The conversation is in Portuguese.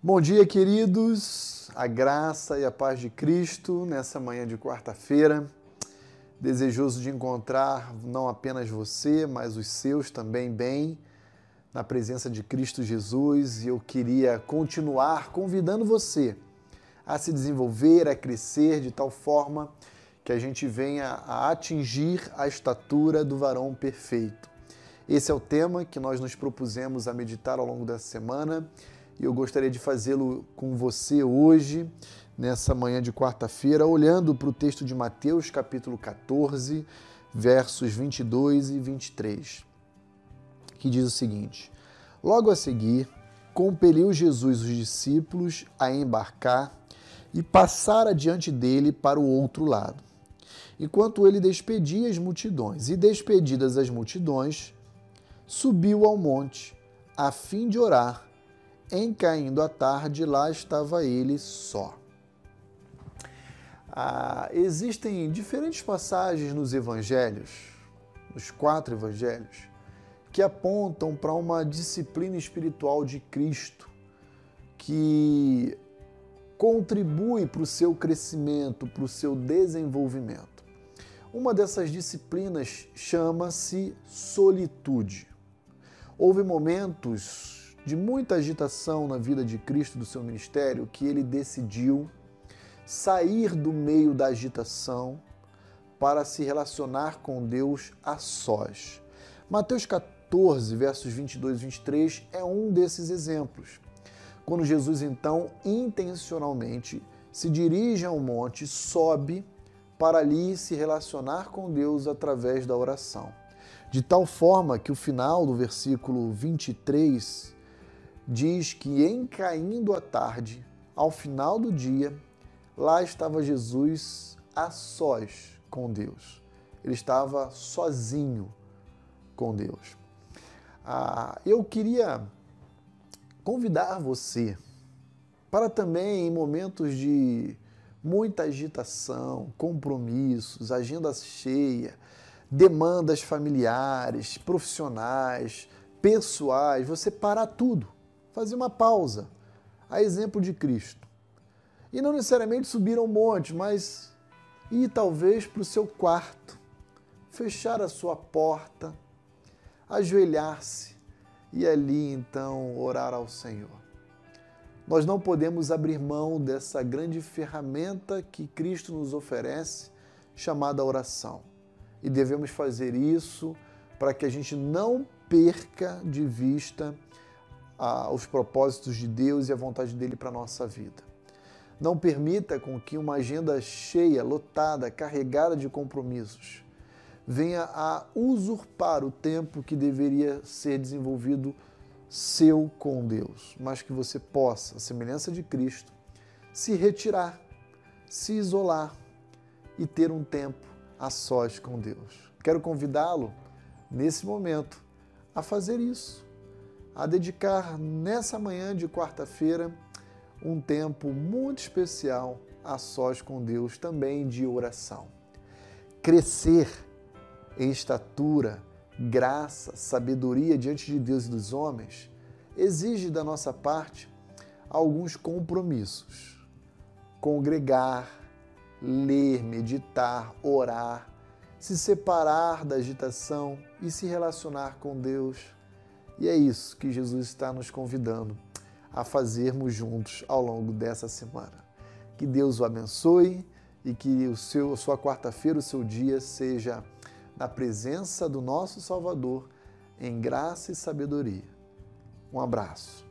Bom dia, queridos. A graça e a paz de Cristo nessa manhã de quarta-feira. Desejoso de encontrar não apenas você, mas os seus também bem na presença de Cristo Jesus. E eu queria continuar convidando você a se desenvolver, a crescer de tal forma que a gente venha a atingir a estatura do varão perfeito. Esse é o tema que nós nos propusemos a meditar ao longo dessa semana e eu gostaria de fazê-lo com você hoje, nessa manhã de quarta-feira, olhando para o texto de Mateus, capítulo 14, versos 22 e 23, que diz o seguinte: Logo a seguir, compeliu Jesus os discípulos a embarcar e passar adiante dele para o outro lado, enquanto ele despedia as multidões. E despedidas as multidões, subiu ao monte, a fim de orar. Em caindo a tarde, lá estava ele só. Ah, existem diferentes passagens nos evangelhos, nos quatro evangelhos, que apontam para uma disciplina espiritual de Cristo que contribui para o seu crescimento, para o seu desenvolvimento. Uma dessas disciplinas chama-se solitude. Houve momentos de muita agitação na vida de Cristo do seu ministério que ele decidiu sair do meio da agitação para se relacionar com Deus a sós. Mateus 14, versos 22 e 23 é um desses exemplos. Quando Jesus então intencionalmente se dirige ao monte, sobe para ali se relacionar com Deus através da oração de tal forma que o final do versículo 23 diz que em caindo a tarde, ao final do dia, lá estava Jesus a sós com Deus. Ele estava sozinho com Deus. Ah, eu queria convidar você para também, em momentos de muita agitação, compromissos, agenda cheia, demandas familiares, profissionais, pessoais, você parar tudo, fazer uma pausa, a exemplo de Cristo. E não necessariamente subir ao monte, mas ir talvez para o seu quarto, fechar a sua porta, ajoelhar-se e ali então orar ao Senhor. Nós não podemos abrir mão dessa grande ferramenta que Cristo nos oferece, chamada oração e devemos fazer isso para que a gente não perca de vista ah, os propósitos de Deus e a vontade dele para a nossa vida. Não permita com que uma agenda cheia, lotada, carregada de compromissos, venha a usurpar o tempo que deveria ser desenvolvido seu com Deus, mas que você possa, a semelhança de Cristo, se retirar, se isolar e ter um tempo a sós com Deus. Quero convidá-lo, nesse momento, a fazer isso, a dedicar nessa manhã de quarta-feira um tempo muito especial a sós com Deus, também de oração. Crescer em estatura, graça, sabedoria diante de Deus e dos homens exige da nossa parte alguns compromissos. Congregar, ler, meditar, orar, se separar da agitação e se relacionar com Deus. E é isso que Jesus está nos convidando a fazermos juntos ao longo dessa semana. Que Deus o abençoe e que o seu, a sua quarta-feira, o seu dia seja na presença do nosso Salvador, em graça e sabedoria. Um abraço.